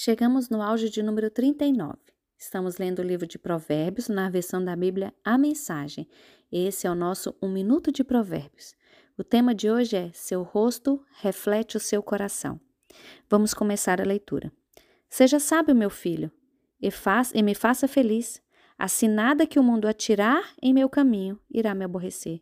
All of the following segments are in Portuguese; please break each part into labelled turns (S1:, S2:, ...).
S1: Chegamos no áudio de número 39. Estamos lendo o livro de Provérbios na versão da Bíblia A Mensagem. Esse é o nosso Um Minuto de Provérbios. O tema de hoje é Seu rosto reflete o seu coração. Vamos começar a leitura. Seja sábio, meu filho, e, faz, e me faça feliz. Assim nada que o mundo atirar em meu caminho irá me aborrecer.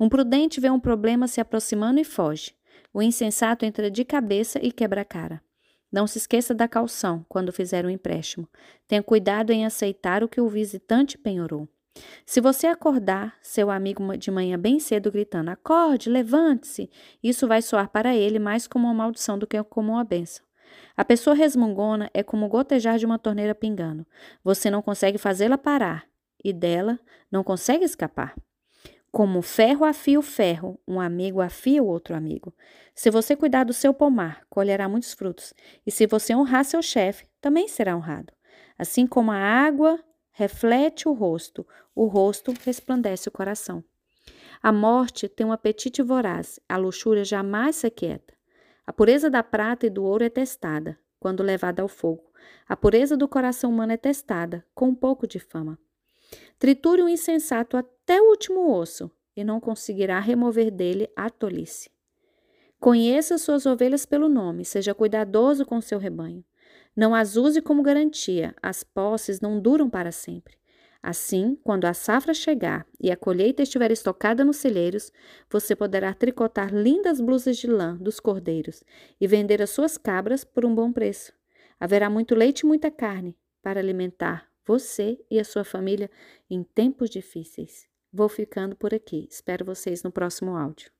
S1: Um prudente vê um problema se aproximando e foge. O insensato entra de cabeça e quebra a cara. Não se esqueça da calção quando fizer o um empréstimo. Tenha cuidado em aceitar o que o visitante penhorou. Se você acordar seu amigo de manhã bem cedo gritando: Acorde, levante-se, isso vai soar para ele mais como uma maldição do que como uma bênção. A pessoa resmungona é como gotejar de uma torneira pingando. Você não consegue fazê-la parar e dela não consegue escapar. Como ferro afia o ferro, um amigo afia o outro amigo. Se você cuidar do seu pomar, colherá muitos frutos. E se você honrar seu chefe, também será honrado. Assim como a água reflete o rosto, o rosto resplandece o coração. A morte tem um apetite voraz, a luxúria jamais se aquieta. A pureza da prata e do ouro é testada, quando levada ao fogo. A pureza do coração humano é testada, com um pouco de fama. Triture o insensato até o último osso, e não conseguirá remover dele a tolice. Conheça suas ovelhas pelo nome, seja cuidadoso com seu rebanho. Não as use como garantia, as posses não duram para sempre. Assim, quando a safra chegar e a colheita estiver estocada nos celeiros, você poderá tricotar lindas blusas de lã dos cordeiros e vender as suas cabras por um bom preço. Haverá muito leite e muita carne para alimentar você e a sua família em tempos difíceis. Vou ficando por aqui. Espero vocês no próximo áudio.